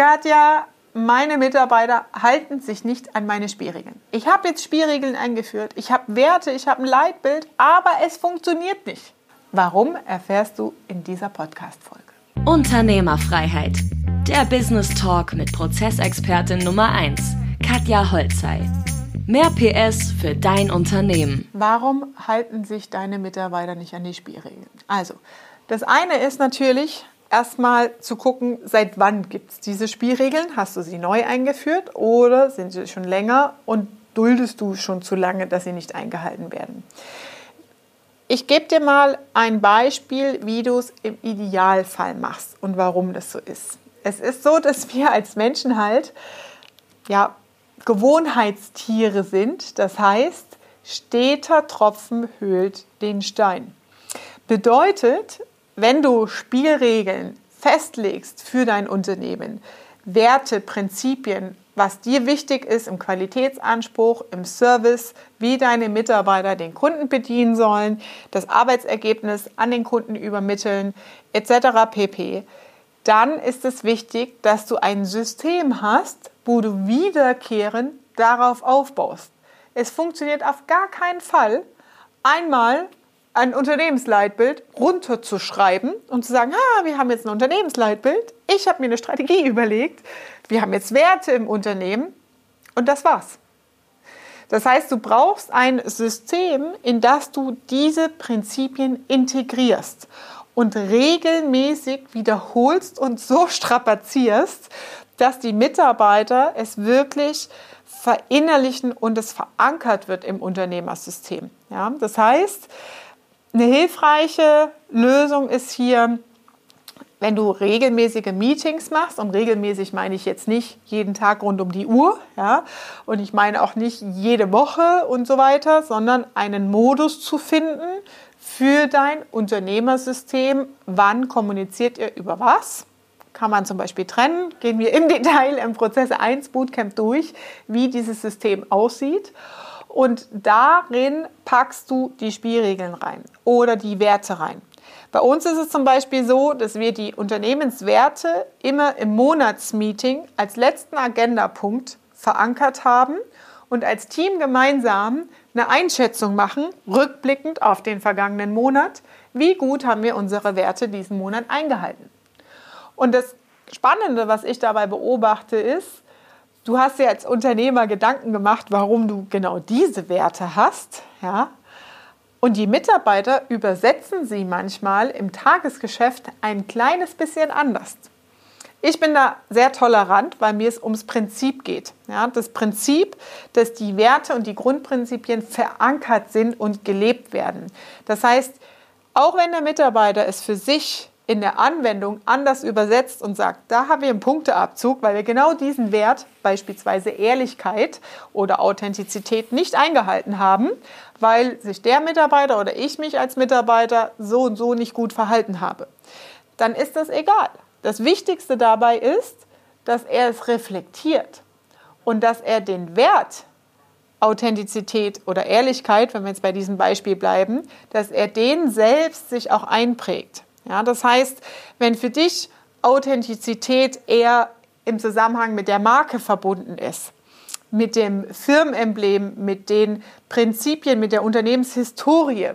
Katja, meine Mitarbeiter halten sich nicht an meine Spielregeln. Ich habe jetzt Spielregeln eingeführt, ich habe Werte, ich habe ein Leitbild, aber es funktioniert nicht. Warum erfährst du in dieser Podcast-Folge? Unternehmerfreiheit. Der Business Talk mit Prozessexpertin Nummer 1, Katja Holzei. Mehr PS für dein Unternehmen. Warum halten sich deine Mitarbeiter nicht an die Spielregeln? Also, das eine ist natürlich, erstmal zu gucken, seit wann gibt es diese Spielregeln? Hast du sie neu eingeführt oder sind sie schon länger und duldest du schon zu lange, dass sie nicht eingehalten werden? Ich gebe dir mal ein Beispiel, wie du es im Idealfall machst und warum das so ist. Es ist so, dass wir als Menschen halt ja, Gewohnheitstiere sind. Das heißt, steter Tropfen höhlt den Stein. Bedeutet, wenn du Spielregeln festlegst für dein Unternehmen, Werte, Prinzipien, was dir wichtig ist im Qualitätsanspruch, im Service, wie deine Mitarbeiter den Kunden bedienen sollen, das Arbeitsergebnis an den Kunden übermitteln, etc. pp. Dann ist es wichtig, dass du ein System hast, wo du wiederkehrend darauf aufbaust. Es funktioniert auf gar keinen Fall, einmal ein Unternehmensleitbild runterzuschreiben und zu sagen, ah, wir haben jetzt ein Unternehmensleitbild, ich habe mir eine Strategie überlegt, wir haben jetzt Werte im Unternehmen und das war's. Das heißt, du brauchst ein System, in das du diese Prinzipien integrierst und regelmäßig wiederholst und so strapazierst, dass die Mitarbeiter es wirklich verinnerlichen und es verankert wird im Unternehmersystem. Ja, das heißt, eine hilfreiche Lösung ist hier, wenn du regelmäßige Meetings machst, und regelmäßig meine ich jetzt nicht jeden Tag rund um die Uhr, ja, und ich meine auch nicht jede Woche und so weiter, sondern einen Modus zu finden für dein Unternehmersystem. Wann kommuniziert ihr über was? Kann man zum Beispiel trennen. Gehen wir im Detail im Prozess 1 Bootcamp durch, wie dieses System aussieht und darin packst du die Spielregeln rein oder die Werte rein. Bei uns ist es zum Beispiel so, dass wir die Unternehmenswerte immer im Monatsmeeting als letzten Agendapunkt verankert haben und als Team gemeinsam eine Einschätzung machen, rückblickend auf den vergangenen Monat, wie gut haben wir unsere Werte diesen Monat eingehalten. Und das Spannende, was ich dabei beobachte, ist, du hast dir als Unternehmer Gedanken gemacht, warum du genau diese Werte hast, ja? Und die Mitarbeiter übersetzen sie manchmal im Tagesgeschäft ein kleines bisschen anders. Ich bin da sehr tolerant, weil mir es ums Prinzip geht. Ja, das Prinzip, dass die Werte und die Grundprinzipien verankert sind und gelebt werden. Das heißt, auch wenn der Mitarbeiter es für sich in der Anwendung anders übersetzt und sagt, da haben wir einen Punkteabzug, weil wir genau diesen Wert, beispielsweise Ehrlichkeit oder Authentizität, nicht eingehalten haben, weil sich der Mitarbeiter oder ich mich als Mitarbeiter so und so nicht gut verhalten habe. Dann ist das egal. Das Wichtigste dabei ist, dass er es reflektiert und dass er den Wert Authentizität oder Ehrlichkeit, wenn wir jetzt bei diesem Beispiel bleiben, dass er den selbst sich auch einprägt. Ja, das heißt, wenn für dich Authentizität eher im Zusammenhang mit der Marke verbunden ist, mit dem Firmenemblem, mit den Prinzipien, mit der Unternehmenshistorie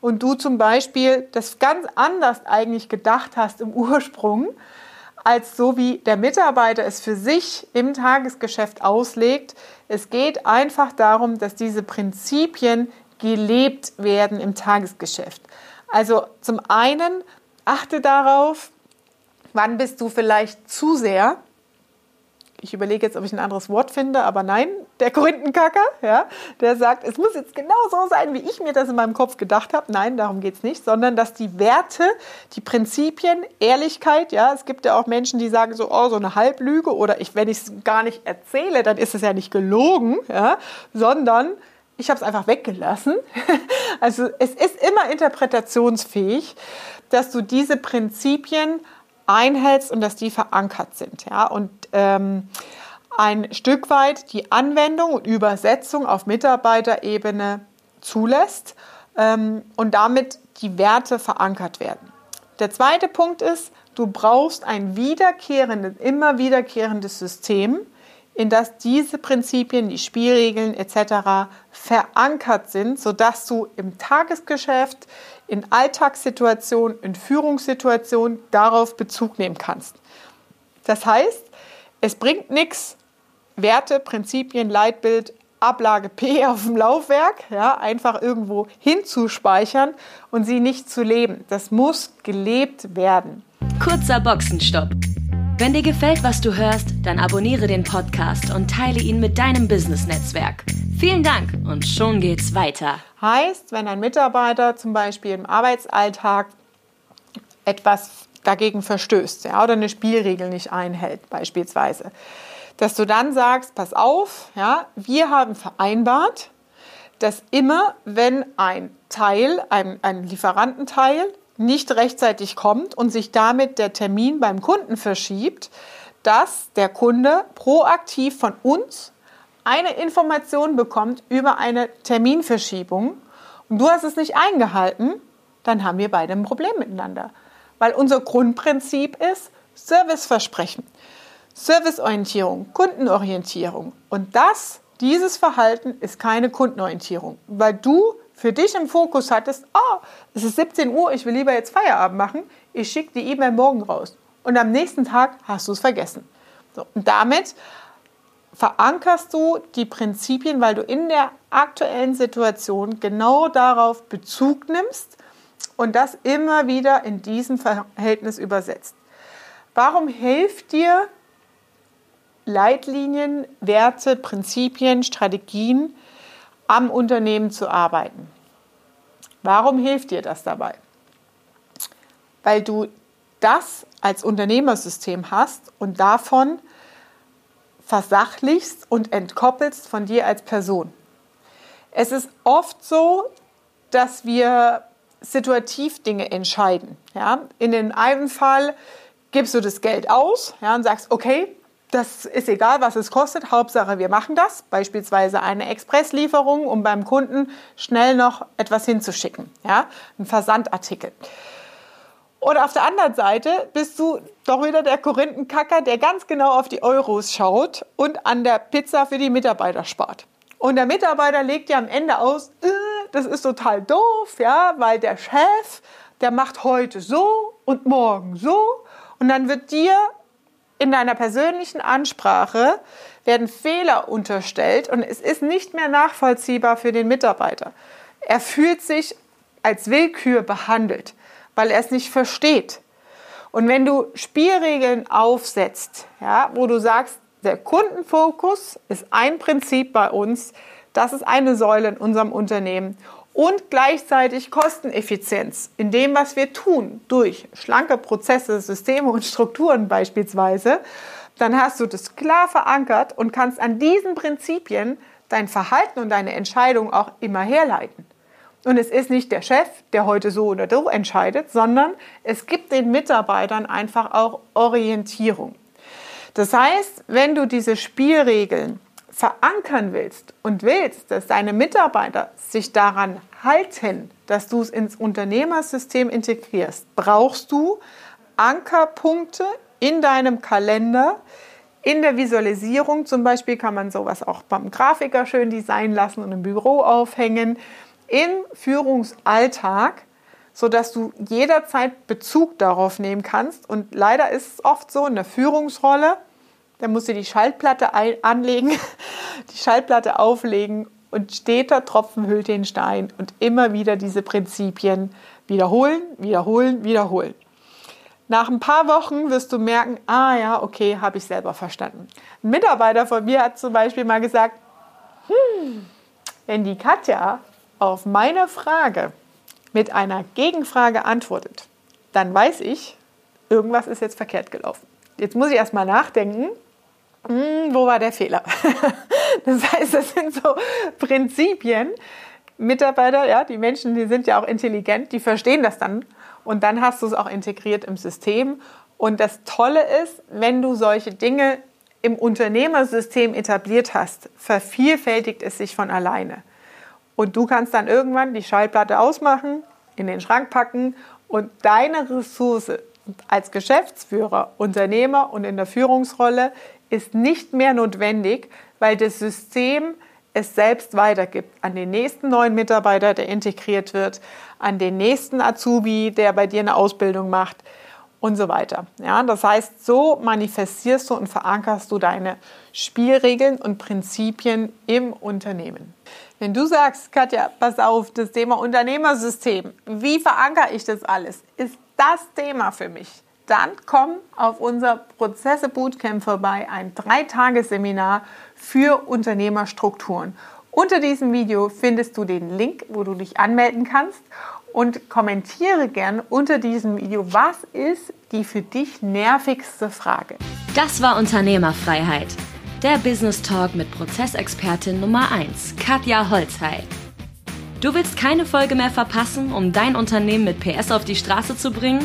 und du zum Beispiel das ganz anders eigentlich gedacht hast im Ursprung, als so wie der Mitarbeiter es für sich im Tagesgeschäft auslegt. Es geht einfach darum, dass diese Prinzipien gelebt werden im Tagesgeschäft. Also zum einen Achte darauf, wann bist du vielleicht zu sehr ich überlege jetzt, ob ich ein anderes Wort finde, aber nein, der Korinthenkacker, ja, der sagt, es muss jetzt genau so sein, wie ich mir das in meinem Kopf gedacht habe. Nein, darum geht es nicht, sondern dass die Werte, die Prinzipien, Ehrlichkeit, ja, es gibt ja auch Menschen, die sagen so, oh, so eine Halblüge oder ich, wenn ich es gar nicht erzähle, dann ist es ja nicht gelogen, ja, sondern ich habe es einfach weggelassen. Also es ist immer interpretationsfähig dass du diese Prinzipien einhältst und dass die verankert sind. Ja? Und ähm, ein Stück weit die Anwendung und Übersetzung auf Mitarbeiterebene zulässt ähm, und damit die Werte verankert werden. Der zweite Punkt ist, Du brauchst ein wiederkehrendes, immer wiederkehrendes System, in das diese Prinzipien, die Spielregeln etc. verankert sind, sodass du im Tagesgeschäft, in Alltagssituationen, in Führungssituationen darauf Bezug nehmen kannst. Das heißt, es bringt nichts, Werte, Prinzipien, Leitbild, Ablage P auf dem Laufwerk, ja, einfach irgendwo hinzuspeichern und sie nicht zu leben. Das muss gelebt werden. Kurzer Boxenstopp. Wenn dir gefällt, was du hörst, dann abonniere den Podcast und teile ihn mit deinem Business-Netzwerk. Vielen Dank und schon geht's weiter. Heißt, wenn ein Mitarbeiter zum Beispiel im Arbeitsalltag etwas dagegen verstößt ja, oder eine Spielregel nicht einhält, beispielsweise, dass du dann sagst, pass auf, ja, wir haben vereinbart, dass immer, wenn ein Teil, ein, ein Lieferantenteil nicht rechtzeitig kommt und sich damit der Termin beim Kunden verschiebt, dass der Kunde proaktiv von uns eine Information bekommt über eine Terminverschiebung und du hast es nicht eingehalten, dann haben wir beide ein Problem miteinander. Weil unser Grundprinzip ist Serviceversprechen. Serviceorientierung, Kundenorientierung. Und das, dieses Verhalten ist keine Kundenorientierung, weil du für dich im Fokus hattest, oh, es ist 17 Uhr, ich will lieber jetzt Feierabend machen, ich schicke die E-Mail morgen raus. Und am nächsten Tag hast du es vergessen. So, und damit verankerst du die Prinzipien, weil du in der aktuellen Situation genau darauf Bezug nimmst und das immer wieder in diesem Verhältnis übersetzt. Warum hilft dir Leitlinien, Werte, Prinzipien, Strategien am Unternehmen zu arbeiten. Warum hilft dir das dabei? Weil du das als Unternehmersystem hast und davon versachlichst und entkoppelst von dir als Person. Es ist oft so, dass wir situativ Dinge entscheiden. Ja? In dem einen Fall gibst du das Geld aus ja, und sagst, okay, das ist egal, was es kostet. Hauptsache, wir machen das. Beispielsweise eine Expresslieferung, um beim Kunden schnell noch etwas hinzuschicken. Ja, ein Versandartikel. Oder auf der anderen Seite bist du doch wieder der Korinthenkacker, der ganz genau auf die Euros schaut und an der Pizza für die Mitarbeiter spart. Und der Mitarbeiter legt ja am Ende aus, äh, das ist total doof, ja, weil der Chef, der macht heute so und morgen so. Und dann wird dir in deiner persönlichen Ansprache werden Fehler unterstellt und es ist nicht mehr nachvollziehbar für den Mitarbeiter. Er fühlt sich als Willkür behandelt, weil er es nicht versteht. Und wenn du Spielregeln aufsetzt, ja, wo du sagst, der Kundenfokus ist ein Prinzip bei uns, das ist eine Säule in unserem Unternehmen und gleichzeitig Kosteneffizienz in dem, was wir tun, durch schlanke Prozesse, Systeme und Strukturen beispielsweise, dann hast du das klar verankert und kannst an diesen Prinzipien dein Verhalten und deine Entscheidung auch immer herleiten. Und es ist nicht der Chef, der heute so oder so entscheidet, sondern es gibt den Mitarbeitern einfach auch Orientierung. Das heißt, wenn du diese Spielregeln verankern willst und willst, dass deine Mitarbeiter sich daran halten, dass du es ins Unternehmersystem integrierst, brauchst du Ankerpunkte in deinem Kalender, in der Visualisierung zum Beispiel kann man sowas auch beim Grafiker schön designen lassen und im Büro aufhängen, im Führungsalltag, sodass du jederzeit Bezug darauf nehmen kannst. Und leider ist es oft so in der Führungsrolle, dann musst du die Schaltplatte anlegen, die Schaltplatte auflegen und steter Tropfen hüllt den Stein und immer wieder diese Prinzipien wiederholen, wiederholen, wiederholen. Nach ein paar Wochen wirst du merken, ah ja, okay, habe ich selber verstanden. Ein Mitarbeiter von mir hat zum Beispiel mal gesagt, hm, wenn die Katja auf meine Frage mit einer Gegenfrage antwortet, dann weiß ich, irgendwas ist jetzt verkehrt gelaufen. Jetzt muss ich erst mal nachdenken, hm, wo war der Fehler? das heißt, das sind so Prinzipien. Mitarbeiter, ja, die Menschen, die sind ja auch intelligent, die verstehen das dann und dann hast du es auch integriert im System. Und das Tolle ist, wenn du solche Dinge im Unternehmersystem etabliert hast, vervielfältigt es sich von alleine. Und du kannst dann irgendwann die Schallplatte ausmachen, in den Schrank packen und deine Ressource als Geschäftsführer, Unternehmer und in der Führungsrolle ist nicht mehr notwendig, weil das System es selbst weitergibt an den nächsten neuen Mitarbeiter, der integriert wird, an den nächsten Azubi, der bei dir eine Ausbildung macht und so weiter. Ja, das heißt, so manifestierst du und verankerst du deine Spielregeln und Prinzipien im Unternehmen. Wenn du sagst, Katja, pass auf, das Thema Unternehmersystem, wie verankere ich das alles, ist das Thema für mich. Dann komm auf unser Prozesse Bootcamp vorbei, ein Dreitagesseminar für Unternehmerstrukturen. Unter diesem Video findest du den Link, wo du dich anmelden kannst und kommentiere gern unter diesem Video, was ist die für dich nervigste Frage. Das war Unternehmerfreiheit. Der Business Talk mit Prozessexpertin Nummer 1, Katja Holzhey. Du willst keine Folge mehr verpassen, um dein Unternehmen mit PS auf die Straße zu bringen?